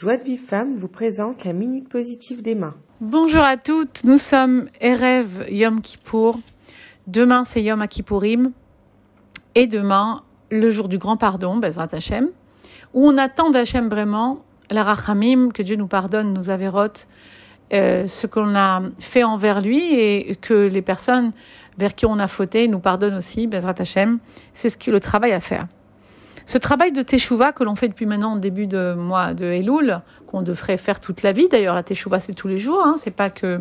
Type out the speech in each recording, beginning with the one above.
Joie de Vive Femme vous présente la Minute Positive d'Emma. Bonjour à toutes, nous sommes Erev Yom Kippour. Demain c'est Yom Kippourim. Et demain, le jour du grand pardon, Bezrat Hashem, où on attend d'Hachem vraiment la rachamim, que Dieu nous pardonne nos avérotes, euh, ce qu'on a fait envers lui et que les personnes vers qui on a fauté nous pardonnent aussi, Bezrat Hashem. C'est ce qui le travail à faire. Ce travail de teshuva que l'on fait depuis maintenant au début de mois de Elul, qu'on devrait faire toute la vie. D'ailleurs, la teshuva c'est tous les jours. Hein. C'est pas que,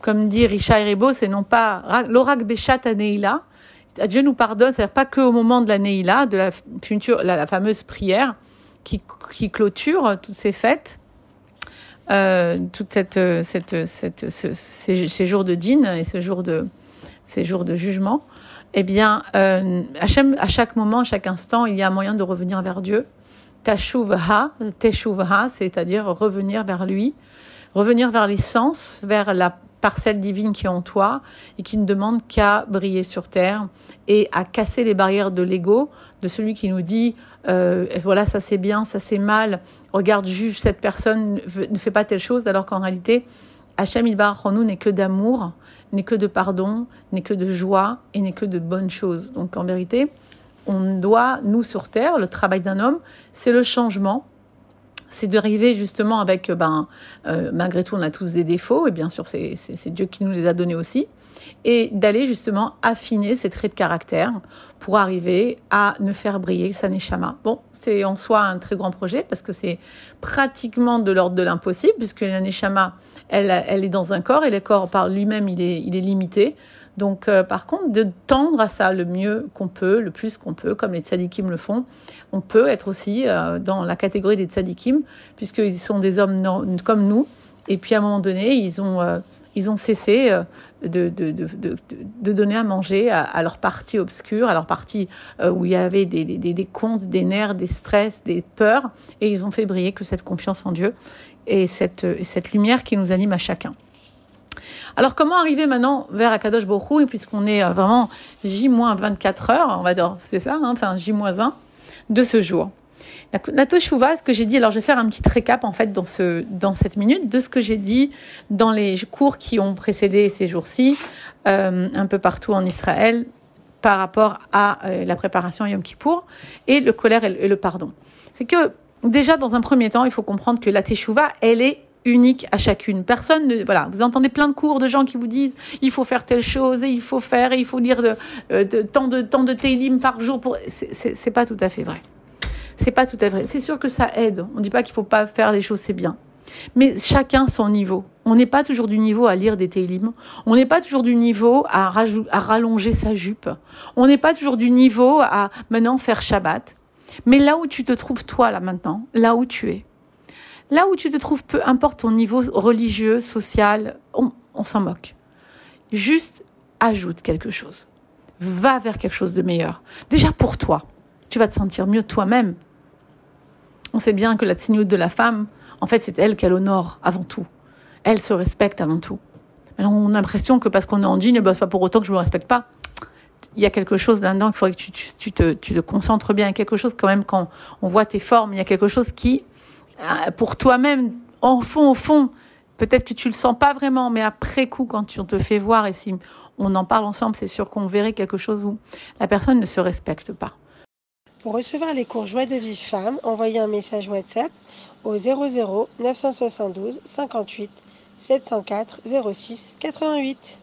comme dit Richard Rebo, c'est non pas l'orak béchat aneila. Dieu nous pardonne, c'est-à-dire pas que au moment de la neila, de la, fameuse prière qui, clôture toutes ces fêtes, euh, cette, ces, jours de din et ce de, ces jours de jugement eh bien, euh, à chaque moment, à chaque instant, il y a moyen de revenir vers Dieu. Tashuvha, teshuvha, c'est-à-dire revenir vers lui, revenir vers l'essence, vers la parcelle divine qui est en toi et qui ne demande qu'à briller sur terre et à casser les barrières de l'ego, de celui qui nous dit euh, voilà ça c'est bien, ça c'est mal, regarde juge cette personne ne fait pas telle chose alors qu'en réalité Hachem Ilbar nous n'est que d'amour, n'est que de pardon, n'est que de joie et n'est que de bonnes choses. Donc en vérité, on doit, nous sur Terre, le travail d'un homme, c'est le changement. C'est d'arriver justement avec, ben, euh, malgré tout, on a tous des défauts, et bien sûr, c'est Dieu qui nous les a donnés aussi, et d'aller justement affiner ces traits de caractère pour arriver à ne faire briller sa neshama. Bon, c'est en soi un très grand projet parce que c'est pratiquement de l'ordre de l'impossible puisque la neshama, elle, elle est dans un corps et le corps par lui-même, il est, il est limité. Donc, euh, par contre, de tendre à ça le mieux qu'on peut, le plus qu'on peut, comme les tzadikim le font, on peut être aussi euh, dans la catégorie des tzadikim, puisqu'ils sont des hommes comme nous. Et puis, à un moment donné, ils ont, euh, ils ont cessé de, de, de, de, donner à manger à, leur partie obscure, à leur partie où il y avait des, des, des, comptes, des nerfs, des stress, des peurs, et ils ont fait briller que cette confiance en Dieu et cette, cette lumière qui nous anime à chacun. Alors comment arriver maintenant vers Akadosh Borou puisqu'on est euh, vraiment J-24 heures, on va dire, c'est ça, hein, enfin J-1 de ce jour. La, ce que j'ai dit, alors je vais faire un petit récap en fait dans, ce, dans cette minute de ce que j'ai dit dans les cours qui ont précédé ces jours-ci, euh, un peu partout en Israël, par rapport à euh, la préparation Yom Kippour et le colère et le, pardon. C'est que déjà dans un premier temps, il faut comprendre que la Teshuvah, elle est unique à chacune. Personne ne, voilà, vous entendez plein de cours de gens qui vous disent il faut faire telle chose et il faut faire et il faut lire euh, de tant de tant de télim par jour pour c'est pas tout à fait vrai. C'est pas tout à fait vrai. C'est sûr que ça aide. On dit pas qu'il faut pas faire des choses, c'est bien. Mais chacun son niveau. On n'est pas toujours du niveau à lire des télim. On n'est pas toujours du niveau à, à rallonger sa jupe. On n'est pas toujours du niveau à maintenant faire Shabbat. Mais là où tu te trouves toi là maintenant, là où tu es, Là où tu te trouves, peu importe ton niveau religieux, social, on, s'en moque. Juste ajoute quelque chose. Va vers quelque chose de meilleur. Déjà pour toi. Tu vas te sentir mieux toi-même. On sait bien que la tsniout de la femme, en fait, c'est elle qu'elle honore avant tout. Elle se respecte avant tout. On a l'impression que parce qu'on est en jean, ben, c'est pas pour autant que je me respecte pas. Il y a quelque chose là-dedans qu'il faudrait que tu, te, tu te concentres bien. Quelque chose quand même quand on voit tes formes. Il y a quelque chose qui pour toi-même, en fond, au fond, peut-être que tu le sens pas vraiment, mais après coup, quand tu te fait voir et si on en parle ensemble, c'est sûr qu'on verrait quelque chose où la personne ne se respecte pas. Pour recevoir les cours Joie de vie femme, envoyez un message WhatsApp au 00 972 58 704 06 88.